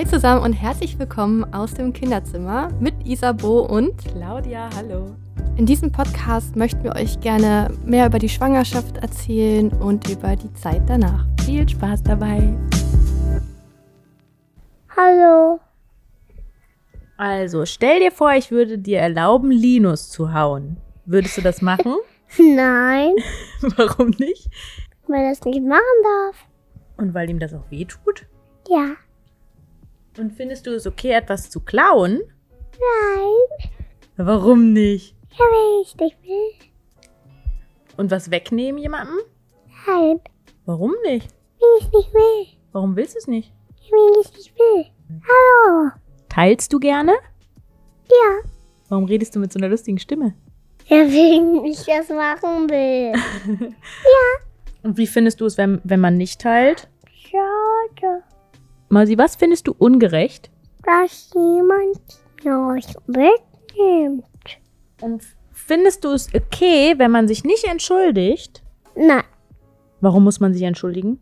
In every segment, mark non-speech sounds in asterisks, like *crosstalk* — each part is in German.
Hi zusammen und herzlich willkommen aus dem Kinderzimmer mit Isabo und Claudia, hallo. In diesem Podcast möchten wir euch gerne mehr über die Schwangerschaft erzählen und über die Zeit danach. Viel Spaß dabei. Hallo. Also, stell dir vor, ich würde dir erlauben, Linus zu hauen. Würdest du das machen? *laughs* *laughs* Nein, Warum nicht? weil er das nicht machen darf. Und weil ihm das auch weh tut? Ja. Und findest du es okay, etwas zu klauen? Nein. Warum nicht? Ja, weil ich nicht will. Und was wegnehmen jemandem? Nein, Warum nicht? weil ich nicht will. Warum willst du es nicht? Weil ich nicht will. Hallo. Teilst du gerne? Ja. Warum redest du mit so einer lustigen Stimme? Ja, wegen ich das machen will. *laughs* Und wie findest du es, wenn, wenn man nicht teilt? Schade, Mausi, was findest du ungerecht? dass jemand euch wegnimmt. Und findest du es okay, wenn man sich nicht entschuldigt? Nein, Warum muss man sich entschuldigen?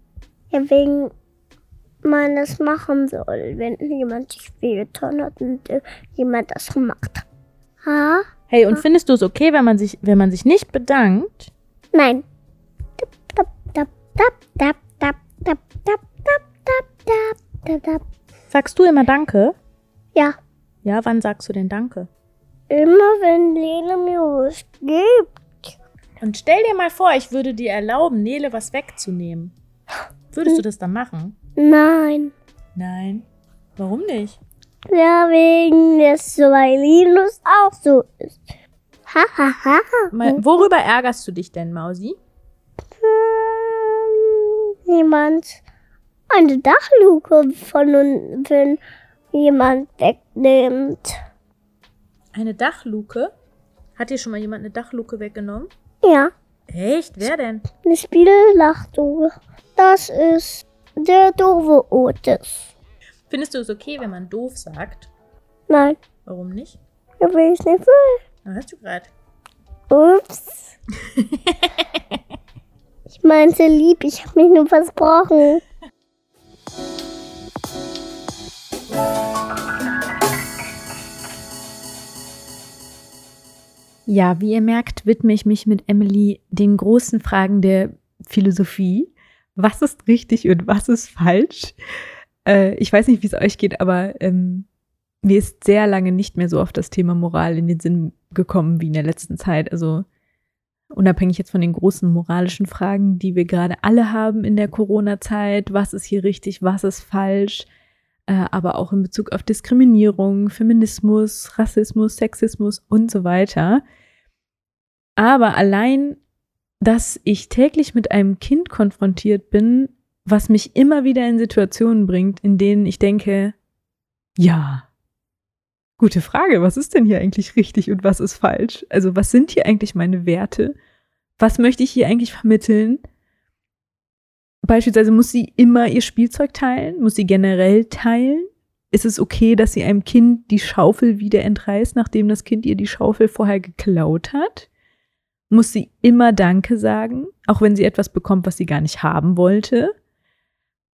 ja, wegen man das machen soll, wenn jemand sich wehgetan hat und äh, jemand das gemacht hat. Ha? Hey, und findest du es okay, wenn man sich, wenn man sich nicht bedankt? Nein. Tap, tap, tap, tap, tap, tap, tap, tap, tap, tap. Sagst du immer Danke? Ja, Ja, wann sagst du denn Danke? immer wenn Lena mir was gibt. Und stell dir mal vor, ich würde dir erlauben, Nele was wegzunehmen. Würdest du das dann machen? Nein. Nein. Warum nicht? Ja, wegen des Linus auch so ist. Ha, ha, ha. Mal, worüber ärgerst du dich denn, Mausi? Hm, Jemand eine Dachluke von uns, wenn jemand wegnimmt. Eine Dachluke? Hat dir schon mal jemand eine Dachluke weggenommen? Ja, Echt? Wer denn? eine Spiellachluke. Das ist der doofe Otis. Findest du es okay, wenn man doof sagt? Nein, Warum nicht? ja, will ich nicht will. Na, hast du gerade. Ups. *laughs* ich meinte lieb, ich habe mich nur versprochen. Ja, wie ihr merkt, widme ich mich mit Emily den großen Fragen der Philosophie. Was ist richtig und was ist falsch? Äh, ich weiß nicht, wie es euch geht, aber ähm, mir ist sehr lange nicht mehr so oft das Thema Moral in den Sinn gekommen wie in der letzten Zeit. Also unabhängig jetzt von den großen moralischen Fragen, die wir gerade alle haben in der Corona-Zeit. Was ist hier richtig, was ist falsch? Äh, aber auch in Bezug auf Diskriminierung, Feminismus, Rassismus, Sexismus und so weiter. Aber allein, dass ich täglich mit einem Kind konfrontiert bin, was mich immer wieder in Situationen bringt, in denen ich denke, ja, gute Frage, was ist denn hier eigentlich richtig und was ist falsch? Also was sind hier eigentlich meine Werte? Was möchte ich hier eigentlich vermitteln? Beispielsweise muss sie immer ihr Spielzeug teilen? Muss sie generell teilen? Ist es okay, dass sie einem Kind die Schaufel wieder entreißt, nachdem das Kind ihr die Schaufel vorher geklaut hat? Muss sie immer Danke sagen, auch wenn sie etwas bekommt, was sie gar nicht haben wollte?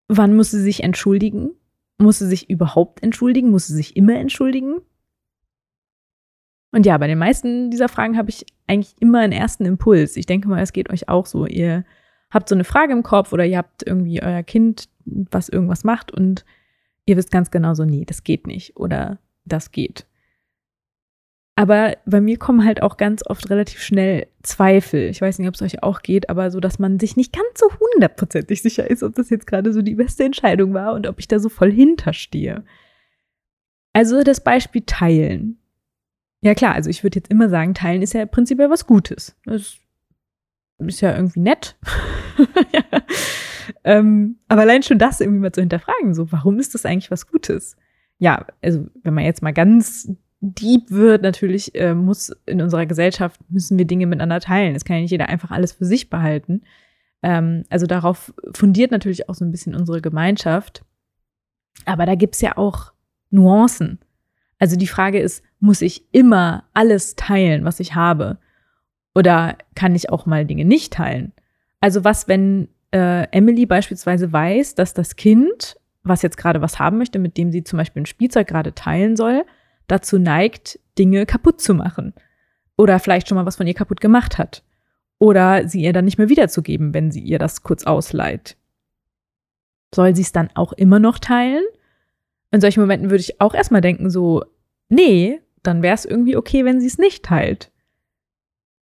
Wann muss sie sich entschuldigen? Muss sie sich überhaupt entschuldigen? Muss sie sich immer entschuldigen? Und ja, bei den meisten dieser Fragen habe ich eigentlich immer einen ersten Impuls. Ich denke mal, es geht euch auch so. Ihr habt so eine Frage im Kopf oder ihr habt irgendwie euer Kind, was irgendwas macht und ihr wisst ganz genau so, nee, das geht nicht oder das geht. Aber bei mir kommen halt auch ganz oft relativ schnell Zweifel. Ich weiß nicht, ob es euch auch geht, aber so, dass man sich nicht ganz so hundertprozentig sicher ist, ob das jetzt gerade so die beste Entscheidung war und ob ich da so voll hinterstehe. Also das Beispiel Teilen. Ja klar, also ich würde jetzt immer sagen, Teilen ist ja prinzipiell was Gutes. Das ist ja irgendwie nett. *laughs* ja. ähm, aber allein schon das irgendwie mal zu hinterfragen, so, warum ist das eigentlich was Gutes? Ja, also wenn man jetzt mal ganz deep wird, natürlich äh, muss in unserer Gesellschaft müssen wir Dinge miteinander teilen. Es kann ja nicht jeder einfach alles für sich behalten. Ähm, also darauf fundiert natürlich auch so ein bisschen unsere Gemeinschaft. Aber da gibt's ja auch Nuancen. Also die Frage ist, muss ich immer alles teilen, was ich habe? Oder kann ich auch mal Dinge nicht teilen? Also was, wenn äh, Emily beispielsweise weiß, dass das Kind was jetzt gerade was haben möchte, mit dem sie zum Beispiel ein Spielzeug gerade teilen soll, dazu neigt, Dinge kaputt zu machen. Oder vielleicht schon mal was von ihr kaputt gemacht hat. Oder sie ihr dann nicht mehr wiederzugeben, wenn sie ihr das kurz ausleiht. Soll sie es dann auch immer noch teilen? In solchen Momenten würde ich auch erstmal denken, so, nee, dann wäre es irgendwie okay, wenn sie es nicht teilt.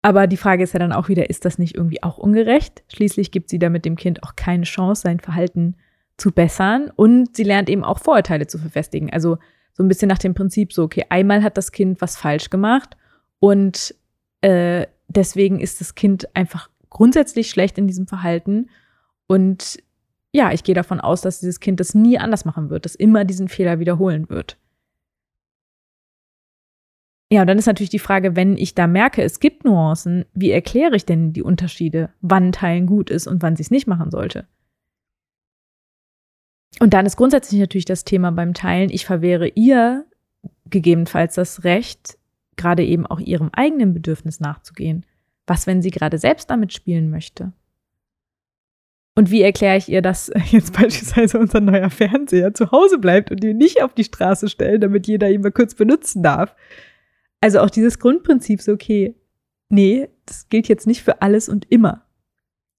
Aber die Frage ist ja dann auch wieder, ist das nicht irgendwie auch ungerecht? Schließlich gibt sie damit dem Kind auch keine Chance, sein Verhalten zu bessern und sie lernt eben auch Vorurteile zu verfestigen. Also so ein bisschen nach dem Prinzip so, okay, einmal hat das Kind was falsch gemacht und äh, deswegen ist das Kind einfach grundsätzlich schlecht in diesem Verhalten und ja, ich gehe davon aus, dass dieses Kind das nie anders machen wird, dass immer diesen Fehler wiederholen wird. Ja, und dann ist natürlich die Frage, wenn ich da merke, es gibt Nuancen, wie erkläre ich denn die Unterschiede, wann Teilen gut ist und wann sie es nicht machen sollte? Und dann ist grundsätzlich natürlich das Thema beim Teilen, ich verwehre ihr gegebenenfalls das Recht, gerade eben auch ihrem eigenen Bedürfnis nachzugehen. Was, wenn sie gerade selbst damit spielen möchte? Und wie erkläre ich ihr, dass *laughs* jetzt beispielsweise unser neuer Fernseher zu Hause bleibt und ihn nicht auf die Straße stellen, damit jeder ihn mal kurz benutzen darf? Also auch dieses Grundprinzip so, okay, nee, das gilt jetzt nicht für alles und immer.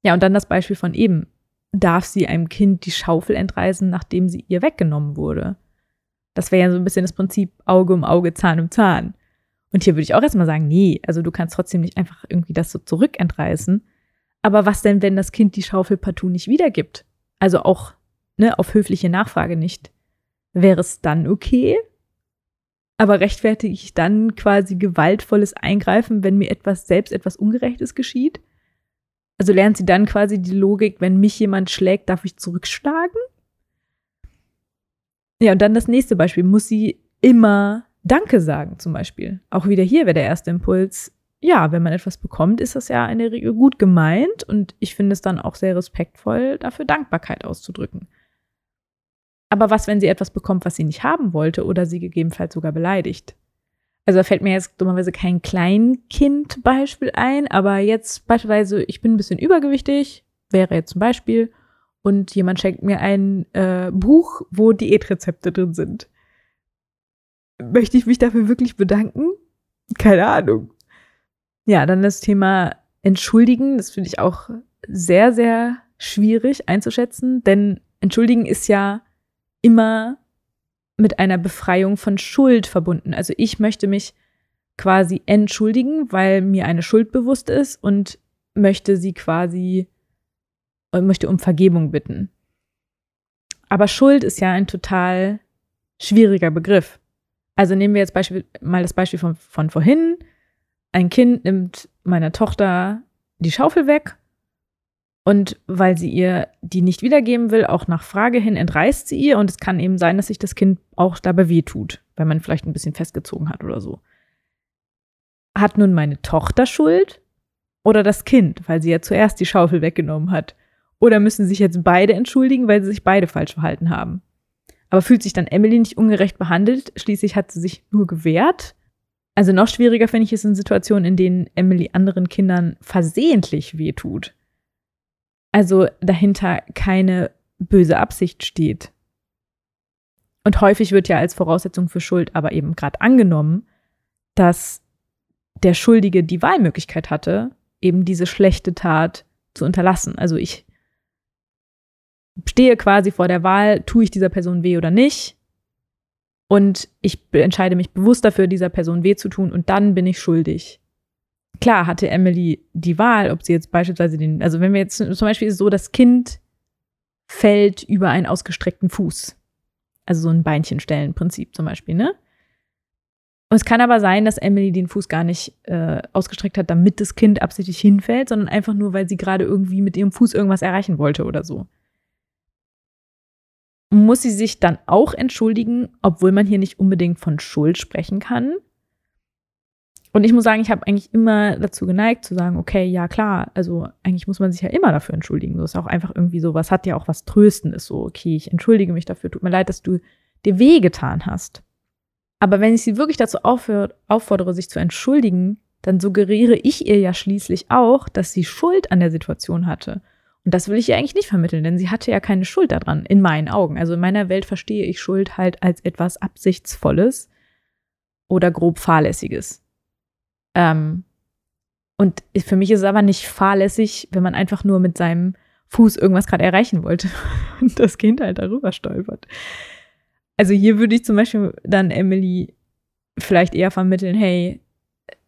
Ja, und dann das Beispiel von eben. Darf sie einem Kind die Schaufel entreißen, nachdem sie ihr weggenommen wurde? Das wäre ja so ein bisschen das Prinzip Auge um Auge, Zahn um Zahn. Und hier würde ich auch erstmal sagen, nee, also du kannst trotzdem nicht einfach irgendwie das so zurückentreißen. Aber was denn, wenn das Kind die Schaufel partout nicht wiedergibt? Also auch ne, auf höfliche Nachfrage nicht. Wäre es dann okay? Aber rechtfertige ich dann quasi gewaltvolles Eingreifen, wenn mir etwas selbst etwas Ungerechtes geschieht? Also lernt sie dann quasi die Logik, wenn mich jemand schlägt, darf ich zurückschlagen? Ja, und dann das nächste Beispiel. Muss sie immer Danke sagen, zum Beispiel? Auch wieder hier wäre der erste Impuls. Ja, wenn man etwas bekommt, ist das ja in der Regel gut gemeint und ich finde es dann auch sehr respektvoll, dafür Dankbarkeit auszudrücken. Aber was, wenn sie etwas bekommt, was sie nicht haben wollte oder sie gegebenenfalls sogar beleidigt? Also da fällt mir jetzt dummerweise kein Kleinkind-Beispiel ein, aber jetzt beispielsweise, ich bin ein bisschen übergewichtig, wäre jetzt zum Beispiel, und jemand schenkt mir ein äh, Buch, wo Diätrezepte drin sind. Möchte ich mich dafür wirklich bedanken? Keine Ahnung. Ja, dann das Thema Entschuldigen, das finde ich auch sehr, sehr schwierig einzuschätzen, denn Entschuldigen ist ja immer mit einer Befreiung von Schuld verbunden. Also ich möchte mich quasi entschuldigen, weil mir eine Schuld bewusst ist und möchte sie quasi, äh, möchte um Vergebung bitten. Aber Schuld ist ja ein total schwieriger Begriff. Also nehmen wir jetzt Beispiel, mal das Beispiel von, von vorhin. Ein Kind nimmt meiner Tochter die Schaufel weg und weil sie ihr die nicht wiedergeben will, auch nach Frage hin entreißt sie ihr. Und es kann eben sein, dass sich das Kind auch dabei wehtut, wenn man vielleicht ein bisschen festgezogen hat oder so. Hat nun meine Tochter Schuld oder das Kind, weil sie ja zuerst die Schaufel weggenommen hat? Oder müssen sich jetzt beide entschuldigen, weil sie sich beide falsch verhalten haben? Aber fühlt sich dann Emily nicht ungerecht behandelt? Schließlich hat sie sich nur gewehrt. Also noch schwieriger finde ich es in Situationen, in denen Emily anderen Kindern versehentlich wehtut also dahinter keine böse Absicht steht. Und häufig wird ja als Voraussetzung für Schuld aber eben gerade angenommen, dass der Schuldige die Wahlmöglichkeit hatte, eben diese schlechte Tat zu unterlassen. Also ich stehe quasi vor der Wahl, tue ich dieser Person weh oder nicht. Und ich entscheide mich bewusst dafür, dieser Person weh zu tun und dann bin ich schuldig klar hatte Emily die Wahl, ob sie jetzt beispielsweise den, also wenn wir jetzt zum Beispiel so, das Kind fällt über einen ausgestreckten Fuß. Also so ein Beinchenstellen-Prinzip zum Beispiel, ne? Und es kann aber sein, dass Emily den Fuß gar nicht äh, ausgestreckt hat, damit das Kind absichtlich hinfällt, sondern einfach nur, weil sie gerade irgendwie mit ihrem Fuß irgendwas erreichen wollte oder so. Muss sie sich dann auch entschuldigen, obwohl man hier nicht unbedingt von Schuld sprechen kann? Und ich muss sagen, ich habe eigentlich immer dazu geneigt zu sagen, okay, ja klar, also eigentlich muss man sich ja immer dafür entschuldigen. So ist auch einfach irgendwie so, was hat ja auch was Tröstendes, so, okay, ich entschuldige mich dafür, tut mir leid, dass du dir wehgetan hast. Aber wenn ich sie wirklich dazu aufhört, auffordere, sich zu entschuldigen, dann suggeriere ich ihr ja schließlich auch, dass sie Schuld an der Situation hatte. Und das will ich ihr eigentlich nicht vermitteln, denn sie hatte ja keine Schuld daran, in meinen Augen. Also in meiner Welt verstehe ich Schuld halt als etwas Absichtsvolles oder grob Fahrlässiges. Ähm, und für mich ist es aber nicht fahrlässig, wenn man einfach nur mit seinem Fuß irgendwas gerade erreichen wollte *laughs* und das Kind halt darüber stolpert. Also hier würde ich zum Beispiel dann Emily vielleicht eher vermitteln, hey,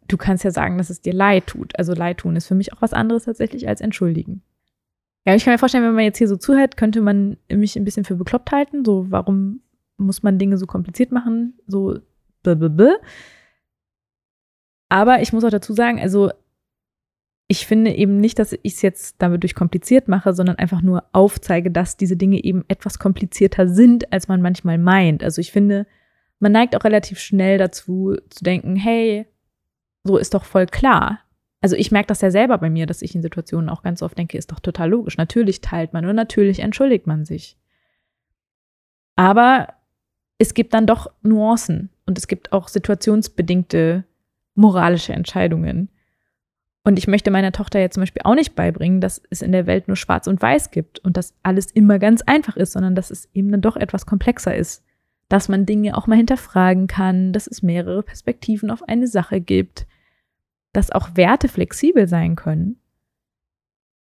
du kannst ja sagen, dass es dir leid tut. Also leid tun ist für mich auch was anderes tatsächlich als entschuldigen. Ja, ich kann mir vorstellen, wenn man jetzt hier so zuhört, könnte man mich ein bisschen für bekloppt halten. So, warum muss man Dinge so kompliziert machen? So, blablabla. Aber ich muss auch dazu sagen, also ich finde eben nicht, dass ich es jetzt damit durch kompliziert mache, sondern einfach nur aufzeige, dass diese Dinge eben etwas komplizierter sind, als man manchmal meint. Also ich finde, man neigt auch relativ schnell dazu zu denken, hey, so ist doch voll klar. Also ich merke das ja selber bei mir, dass ich in Situationen auch ganz oft denke, ist doch total logisch. Natürlich teilt man und natürlich entschuldigt man sich. Aber es gibt dann doch Nuancen und es gibt auch situationsbedingte moralische Entscheidungen. Und ich möchte meiner Tochter jetzt zum Beispiel auch nicht beibringen, dass es in der Welt nur Schwarz und Weiß gibt und dass alles immer ganz einfach ist, sondern dass es eben dann doch etwas komplexer ist. Dass man Dinge auch mal hinterfragen kann, dass es mehrere Perspektiven auf eine Sache gibt, dass auch Werte flexibel sein können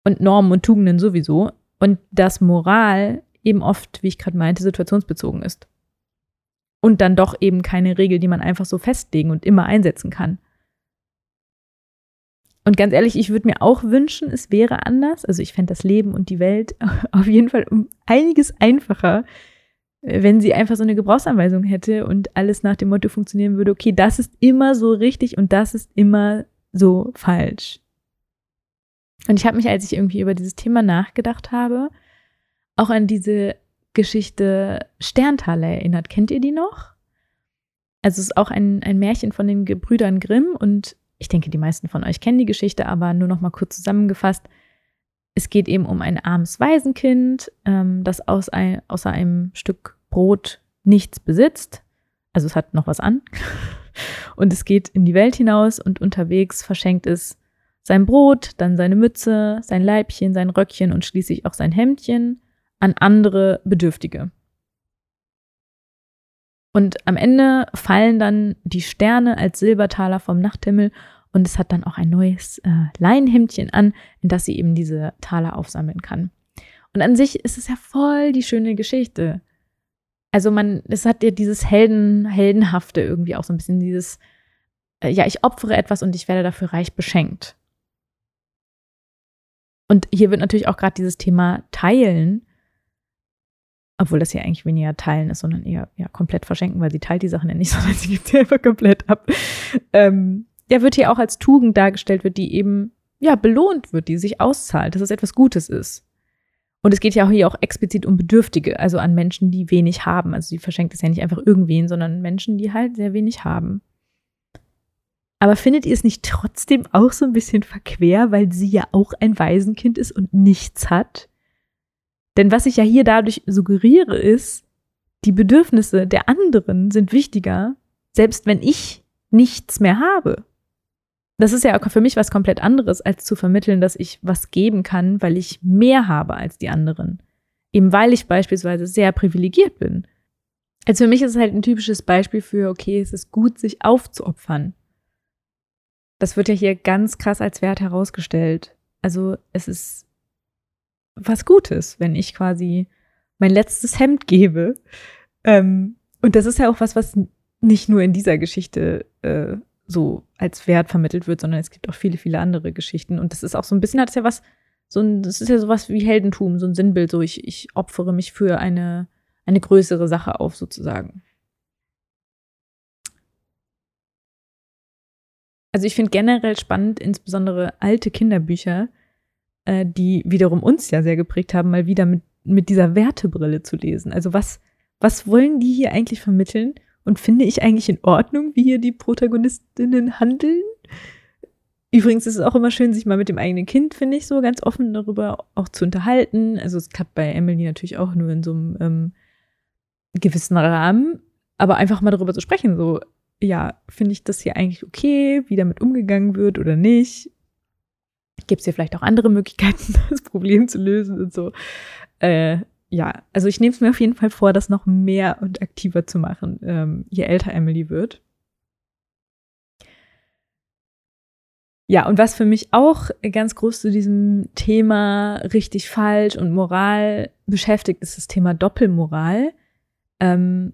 und Normen und Tugenden sowieso und dass Moral eben oft, wie ich gerade meinte, situationsbezogen ist. Und dann doch eben keine Regel, die man einfach so festlegen und immer einsetzen kann. Und ganz ehrlich, ich würde mir auch wünschen, es wäre anders. Also ich fände das Leben und die Welt *laughs* auf jeden Fall um einiges einfacher, wenn sie einfach so eine Gebrauchsanweisung hätte und alles nach dem Motto funktionieren würde, okay, das ist immer so richtig und das ist immer so falsch. Und ich habe mich, als ich irgendwie über dieses Thema nachgedacht habe, auch an diese Geschichte Sterntaler erinnert. Kennt ihr die noch? Also es ist auch ein, ein Märchen von den Gebrüdern Grimm und ich denke, die meisten von euch kennen die Geschichte, aber nur noch mal kurz zusammengefasst. Es geht eben um ein armes Waisenkind, ähm, das aus ein, außer einem Stück Brot nichts besitzt. Also es hat noch was an. *laughs* Und es geht in die Welt hinaus und unterwegs verschenkt es sein Brot, dann seine Mütze, sein Leibchen, sein Röckchen und schließlich auch sein Hemdchen an andere Bedürftige. Und am Ende fallen dann die Sterne als Silbertaler vom Nachthimmel und es hat dann auch ein neues äh, Leinenhemdchen an, in das sie eben diese Taler aufsammeln kann. Und an sich ist es ja voll die schöne Geschichte. Also man, es hat ja dieses Helden, Heldenhafte irgendwie auch so ein bisschen dieses, äh, ja, ich opfere etwas und ich werde dafür reich beschenkt. Und hier wird natürlich auch gerade dieses Thema Teilen obwohl das ja eigentlich weniger teilen ist, sondern eher ja, komplett verschenken, weil sie teilt die Sachen ja nicht, *laughs* sondern sie gibt sie einfach komplett ab. Ähm, der wird hier auch als Tugend dargestellt wird, die eben ja belohnt wird, die sich auszahlt, dass es etwas Gutes ist. Und es geht ja auch hier auch explizit um Bedürftige, also an Menschen, die wenig haben. Also sie verschenkt es ja nicht einfach irgendwen, sondern Menschen, die halt sehr wenig haben. Aber findet ihr es nicht trotzdem auch so ein bisschen verquer, weil sie ja auch ein Waisenkind ist und nichts hat? Denn was ich ja hier dadurch suggeriere, ist, die Bedürfnisse der anderen sind wichtiger, selbst wenn ich nichts mehr habe. Das ist ja auch für mich was komplett anderes, als zu vermitteln, dass ich was geben kann, weil ich mehr habe als die anderen. Eben weil ich beispielsweise sehr privilegiert bin. Also für mich ist es halt ein typisches Beispiel für, okay, es ist gut, sich aufzuopfern. Das wird ja hier ganz krass als Wert herausgestellt. Also es ist was Gutes, wenn ich quasi mein letztes Hemd gebe. Ähm, und das ist ja auch was, was nicht nur in dieser Geschichte äh, so als Wert vermittelt wird, sondern es gibt auch viele, viele andere Geschichten. Und das ist auch so ein bisschen, hat es ja was, so ein, das ist ja sowas wie Heldentum, so ein Sinnbild, so ich, ich opfere mich für eine, eine größere Sache auf, sozusagen. Also ich finde generell spannend, insbesondere alte Kinderbücher, äh, die wiederum uns ja sehr geprägt haben, mal wieder mit, mit dieser Wertebrille zu lesen. Also was, was wollen die hier eigentlich vermitteln? Und finde ich eigentlich in Ordnung, wie hier die Protagonistinnen handeln? Übrigens ist es auch immer schön, sich mal mit dem eigenen Kind, finde ich, so ganz offen darüber auch zu unterhalten. Also es klappt bei Emily natürlich auch nur in so einem ähm, gewissen Rahmen, aber einfach mal darüber zu sprechen, so, ja, finde ich das hier eigentlich okay, wie damit umgegangen wird oder nicht? Gibt es hier vielleicht auch andere Möglichkeiten, *laughs* das Problem zu lösen und so. Äh, ja, also ich nehme es mir auf jeden Fall vor, das noch mehr und aktiver zu machen, ähm, je älter Emily wird. Ja, und was für mich auch ganz groß zu diesem Thema richtig falsch und Moral beschäftigt, ist das Thema Doppelmoral. Ähm,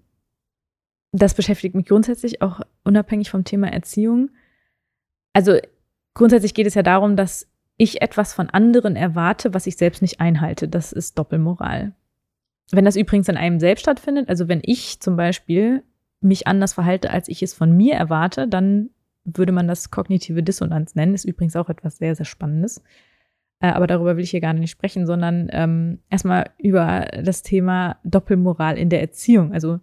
das beschäftigt mich grundsätzlich auch unabhängig vom Thema Erziehung. Also grundsätzlich geht es ja darum, dass ich etwas von anderen erwarte, was ich selbst nicht einhalte. Das ist Doppelmoral. Wenn das übrigens in einem selbst stattfindet, also wenn ich zum Beispiel mich anders verhalte, als ich es von mir erwarte, dann würde man das kognitive Dissonanz nennen. Ist übrigens auch etwas sehr, sehr Spannendes. Äh, aber darüber will ich hier gar nicht sprechen, sondern ähm, erstmal über das Thema Doppelmoral in der Erziehung. Also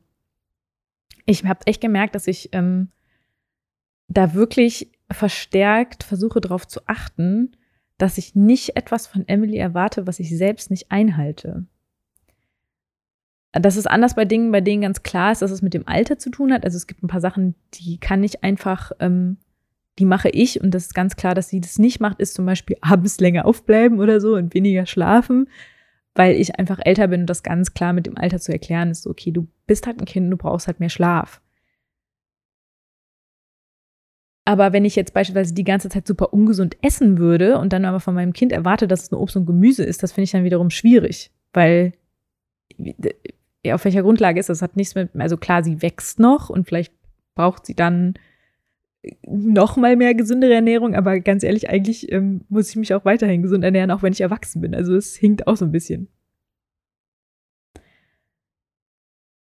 ich habe echt gemerkt, dass ich ähm, da wirklich verstärkt versuche darauf zu achten, dass ich nicht etwas von Emily erwarte, was ich selbst nicht einhalte. Das ist anders bei Dingen, bei denen ganz klar ist, dass es mit dem Alter zu tun hat. Also es gibt ein paar Sachen, die kann ich einfach, ähm, die mache ich und das ist ganz klar, dass sie das nicht macht, ist zum Beispiel *laughs* abends länger aufbleiben oder so und weniger schlafen, weil ich einfach älter bin und das ganz klar mit dem Alter zu erklären ist, okay, du bist halt ein Kind, du brauchst halt mehr Schlaf. Aber wenn ich jetzt beispielsweise die ganze Zeit super ungesund essen würde und dann aber von meinem Kind erwarte, dass es nur Obst und Gemüse ist, das finde ich dann wiederum schwierig, weil auf welcher Grundlage ist das? Hat nichts mit, also klar, sie wächst noch und vielleicht braucht sie dann noch mal mehr gesündere Ernährung, aber ganz ehrlich, eigentlich ähm, muss ich mich auch weiterhin gesund ernähren, auch wenn ich erwachsen bin. Also es hinkt auch so ein bisschen.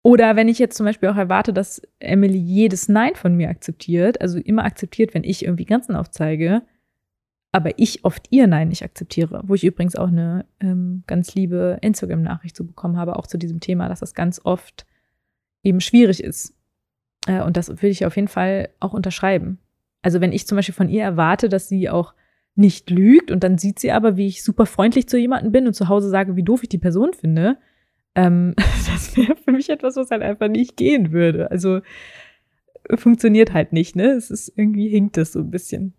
Oder wenn ich jetzt zum Beispiel auch erwarte, dass Emily jedes Nein von mir akzeptiert, also immer akzeptiert, wenn ich irgendwie Grenzen aufzeige, aber ich oft ihr Nein nicht akzeptiere, wo ich übrigens auch eine ähm, ganz liebe Instagram-Nachricht zu bekommen habe, auch zu diesem Thema, dass das ganz oft eben schwierig ist. Äh, und das würde ich auf jeden Fall auch unterschreiben. Also wenn ich zum Beispiel von ihr erwarte, dass sie auch nicht lügt und dann sieht sie aber, wie ich super freundlich zu jemandem bin und zu Hause sage, wie doof ich die Person finde, ähm, *laughs* das wäre für mich etwas, was halt einfach nicht gehen würde. Also funktioniert halt nicht, ne? Es ist irgendwie hinkt es so ein bisschen.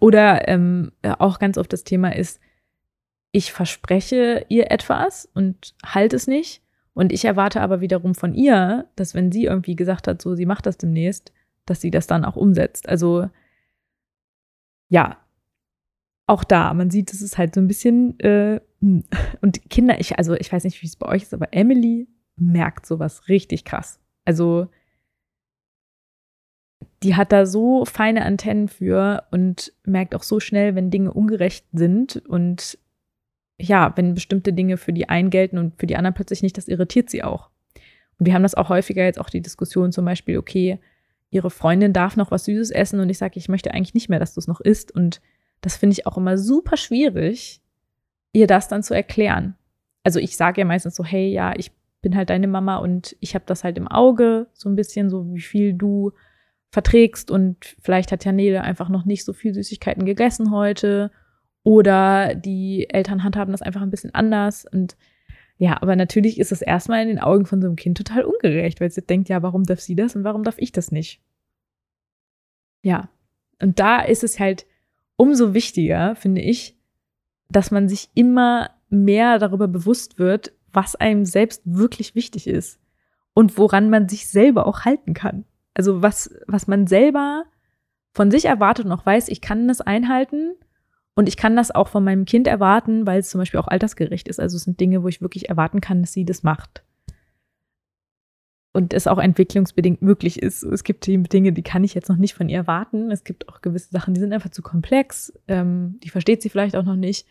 Oder ähm, auch ganz oft das Thema ist, ich verspreche ihr etwas und halte es nicht. Und ich erwarte aber wiederum von ihr, dass wenn sie irgendwie gesagt hat, so sie macht das demnächst, dass sie das dann auch umsetzt. Also ja, auch da, man sieht, es ist halt so ein bisschen äh, hm. und Kinder, ich, also ich weiß nicht, wie es bei euch ist, aber Emily merkt sowas richtig krass. Also die hat da so feine Antennen für und merkt auch so schnell, wenn Dinge ungerecht sind und ja, wenn bestimmte Dinge für die einen gelten und für die anderen plötzlich nicht, das irritiert sie auch. Und wir haben das auch häufiger jetzt auch die Diskussion zum Beispiel, okay, ihre Freundin darf noch was Süßes essen und ich sage, ich möchte eigentlich nicht mehr, dass du es noch isst. Und das finde ich auch immer super schwierig, ihr das dann zu erklären. Also ich sage ja meistens so, hey, ja, ich bin halt deine Mama und ich habe das halt im Auge, so ein bisschen so, wie viel du verträgst und vielleicht hat Janele einfach noch nicht so viel Süßigkeiten gegessen heute oder die Eltern handhaben das einfach ein bisschen anders und ja, aber natürlich ist es erstmal in den Augen von so einem Kind total ungerecht, weil sie denkt, ja, warum darf sie das und warum darf ich das nicht? Ja, und da ist es halt umso wichtiger, finde ich, dass man sich immer mehr darüber bewusst wird, was einem selbst wirklich wichtig ist und woran man sich selber auch halten kann. Also was, was man selber von sich erwartet und auch weiß, ich kann das einhalten und ich kann das auch von meinem Kind erwarten, weil es zum Beispiel auch altersgerecht ist. Also es sind Dinge, wo ich wirklich erwarten kann, dass sie das macht. Und es auch entwicklungsbedingt möglich ist. Es gibt Dinge, die kann ich jetzt noch nicht von ihr erwarten. Es gibt auch gewisse Sachen, die sind einfach zu komplex. Ähm, die versteht sie vielleicht auch noch nicht.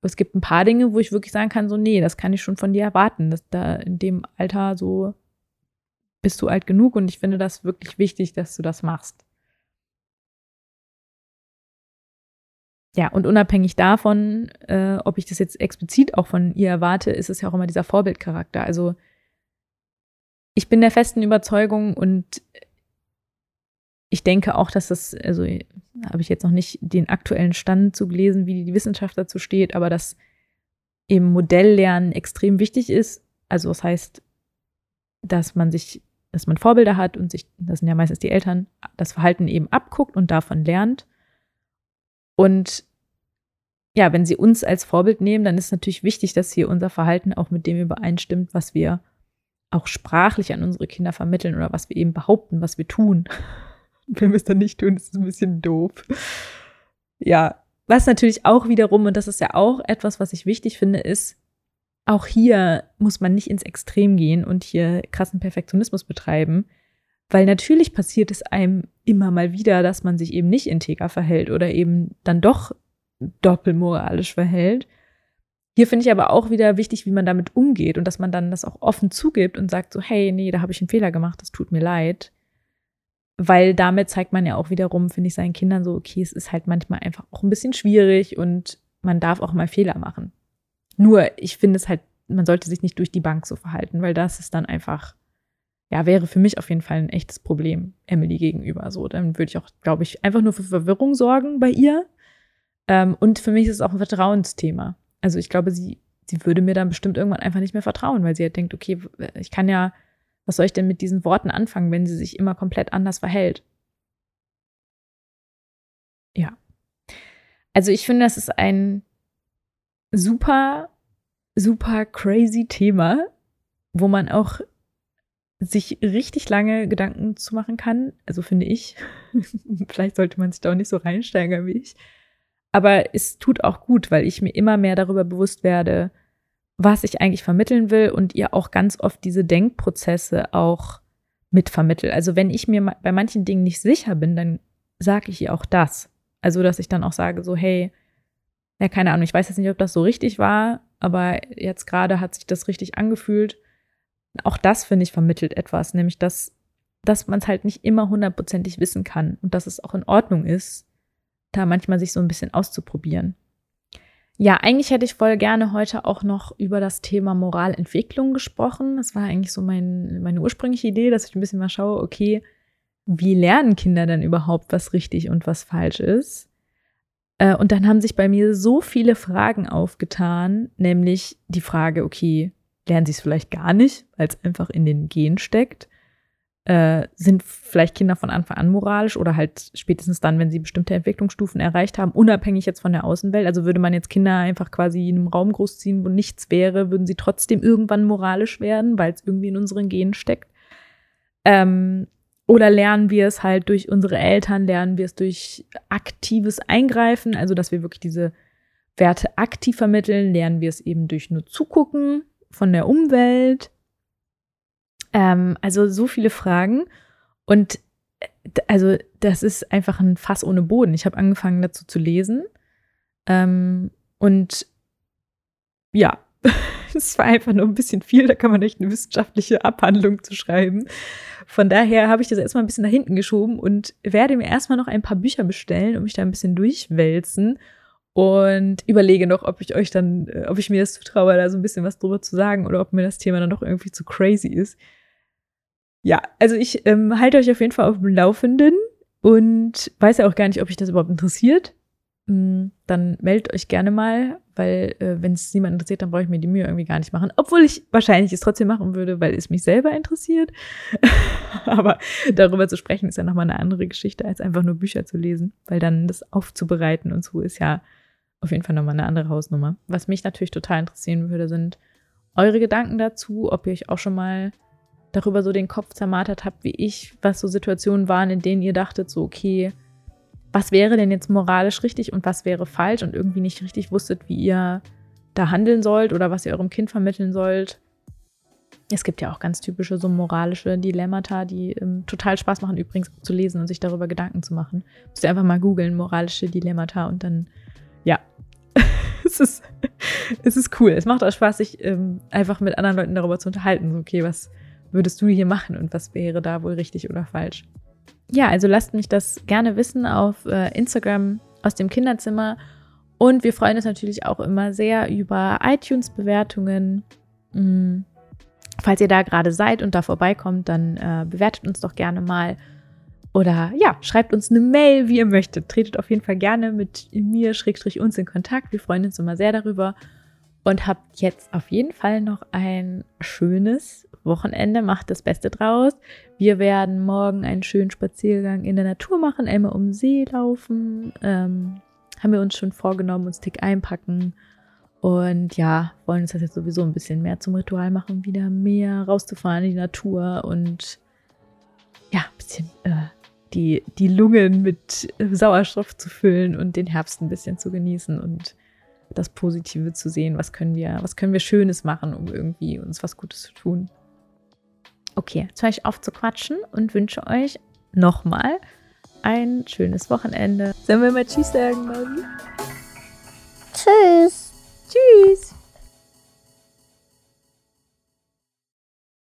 Aber es gibt ein paar Dinge, wo ich wirklich sagen kann, so, nee, das kann ich schon von dir erwarten, dass da in dem Alter so bist du alt genug und ich finde das wirklich wichtig, dass du das machst. Ja, und unabhängig davon, äh, ob ich das jetzt explizit auch von ihr erwarte, ist es ja auch immer dieser Vorbildcharakter. Also ich bin der festen Überzeugung und ich denke auch, dass das, also habe ich jetzt noch nicht den aktuellen Stand zu gelesen, wie die Wissenschaft dazu steht, aber dass eben Modelllernen extrem wichtig ist. Also das heißt, dass man sich dass man Vorbilder hat und sich, das sind ja meistens die Eltern, das Verhalten eben abguckt und davon lernt. Und ja, wenn sie uns als Vorbild nehmen, dann ist natürlich wichtig, dass hier unser Verhalten auch mit dem übereinstimmt, was wir auch sprachlich an unsere Kinder vermitteln oder was wir eben behaupten, was wir tun. *laughs* Wenn wir es dann nicht tun, ist es ein bisschen doof. Ja, was natürlich auch wiederum, und das ist ja auch etwas, was ich wichtig finde, ist, auch hier muss man nicht ins Extrem gehen und hier krassen Perfektionismus betreiben, weil natürlich passiert es einem immer mal wieder, dass man sich eben nicht integer verhält oder eben dann doch doppelmoralisch verhält. Hier finde ich aber auch wieder wichtig, wie man damit umgeht und dass man dann das auch offen zugibt und sagt so, hey, nee, da habe ich einen Fehler gemacht, das tut mir leid. Weil damit zeigt man ja auch wiederum, finde ich, seinen Kindern so, okay, es ist halt manchmal einfach auch ein bisschen schwierig und man darf auch mal Fehler machen. Nur, ich finde es halt, man sollte sich nicht durch die Bank so verhalten, weil das ist dann einfach, ja, wäre für mich auf jeden Fall ein echtes Problem Emily gegenüber. So, dann würde ich auch, glaube ich, einfach nur für Verwirrung sorgen bei ihr. Ähm, und für mich ist es auch ein Vertrauensthema. Also ich glaube, sie, sie würde mir dann bestimmt irgendwann einfach nicht mehr vertrauen, weil sie halt denkt, okay, ich kann ja, was soll ich denn mit diesen Worten anfangen, wenn sie sich immer komplett anders verhält? Ja. Also ich finde, das ist ein super, super crazy Thema, wo man auch sich richtig lange Gedanken zu machen kann. Also finde ich. *laughs* Vielleicht sollte man sich da auch nicht so reinsteigern wie ich. Aber es tut auch gut, weil ich mir immer mehr darüber bewusst werde, was ich eigentlich vermitteln will und ihr auch ganz oft diese Denkprozesse auch mitvermittel. Also wenn ich mir bei manchen Dingen nicht sicher bin, dann sage ich ihr auch das. Also dass ich dann auch sage so, hey, ja, keine Ahnung, ich weiß jetzt nicht, ob das so richtig war, aber jetzt gerade hat sich das richtig angefühlt. Auch das, finde ich, vermittelt etwas, nämlich dass, dass man es halt nicht immer hundertprozentig wissen kann und dass es auch in Ordnung ist, da manchmal sich so ein bisschen auszuprobieren. Ja, eigentlich hätte ich voll gerne heute auch noch über das Thema Moralentwicklung gesprochen. Das war eigentlich so mein, meine ursprüngliche Idee, dass ich ein bisschen mal schaue, okay, wie lernen Kinder denn überhaupt, was richtig und was falsch ist? Äh, und dann haben sich bei mir so viele Fragen aufgetan, nämlich die Frage, okay, lernen sie es vielleicht gar nicht, weil es einfach in den Gen steckt? Äh, sind vielleicht Kinder von Anfang an moralisch oder halt spätestens dann, wenn sie bestimmte Entwicklungsstufen erreicht haben, unabhängig jetzt von der Außenwelt. Also würde man jetzt Kinder einfach quasi in einem Raum großziehen, wo nichts wäre, würden sie trotzdem irgendwann moralisch werden, weil es irgendwie in unseren Genen steckt. Ähm, oder lernen wir es halt durch unsere Eltern, lernen wir es durch aktives Eingreifen, also dass wir wirklich diese Werte aktiv vermitteln, lernen wir es eben durch nur Zugucken von der Umwelt. Ähm, also so viele Fragen. Und äh, also das ist einfach ein Fass ohne Boden. Ich habe angefangen dazu zu lesen. Ähm, und ja, *laughs* es war einfach nur ein bisschen viel. Da kann man echt eine wissenschaftliche Abhandlung zu schreiben. Von daher habe ich das erstmal ein bisschen nach hinten geschoben und werde mir erstmal noch ein paar Bücher bestellen und mich da ein bisschen durchwälzen und überlege noch, ob ich euch dann, äh, ob ich mir das zutraue, da so ein bisschen was drüber zu sagen oder ob mir das Thema dann doch irgendwie zu crazy ist. Ja, also ich ähm, halte euch auf jeden Fall auf dem Laufenden und weiß ja auch gar nicht, ob euch das überhaupt interessiert. Mm, dann meldet euch gerne mal, weil äh, wenn es niemand interessiert, dann brauche ich mir die Mühe irgendwie gar nicht machen. Obwohl ich wahrscheinlich es trotzdem machen würde, weil es mich selber interessiert. *laughs* Aber darüber zu sprechen ist ja nochmal eine andere Geschichte, als einfach nur Bücher zu lesen, weil dann das aufzubereiten und so ist ja auf jeden Fall nochmal eine andere Hausnummer. Was mich natürlich total interessieren würde, sind eure Gedanken dazu, ob ihr euch auch schon mal darüber so den Kopf zermartert habt, wie ich, was so Situationen waren, in denen ihr dachtet, so, okay, was wäre denn jetzt moralisch richtig und was wäre falsch und irgendwie nicht richtig wusstet, wie ihr da handeln sollt oder was ihr eurem Kind vermitteln sollt. Es gibt ja auch ganz typische so moralische Dilemmata, die ähm, total Spaß machen, übrigens zu lesen und sich darüber Gedanken zu machen. Müsst ihr einfach mal googeln, moralische Dilemmata und dann, ja, *laughs* es, ist, es ist cool. Es macht auch Spaß, sich ähm, einfach mit anderen Leuten darüber zu unterhalten. So, okay, was würdest du hier machen und was wäre da wohl richtig oder falsch? ja, also lasst mich das gerne wissen auf äh, Instagram aus dem Kinderzimmer. Und wir freuen uns natürlich auch immer sehr über iTunes-Bewertungen. Mhm. Falls ihr da gerade seid und da vorbeikommt, dann äh, bewertet uns doch gerne mal. Oder ja, schreibt uns eine Mail, wie ihr möchtet. Tretet auf jeden Fall gerne mit mir, Schrägstrich uns in Kontakt. Wir freuen uns immer sehr darüber. Und habt jetzt auf jeden Fall noch ein schönes Wochenende, macht das Beste draus. Wir werden morgen einen schönen Spaziergang in der Natur machen, einmal um den See laufen. Ähm, haben wir uns schon vorgenommen, uns dick einpacken. Und ja, wollen uns das jetzt sowieso ein bisschen mehr zum Ritual machen, wieder mehr rauszufahren in die Natur und ja, ein bisschen äh, die, die Lungen mit Sauerstoff zu füllen und den Herbst ein bisschen zu genießen und das Positive zu sehen. Was können wir, was können wir Schönes machen, um irgendwie uns was Gutes zu tun? Okay, jetzt höre ich auf zu quatschen und wünsche euch nochmal ein schönes Wochenende. Sollen wir mal Tschüss sagen, Marie? Tschüss. Tschüss.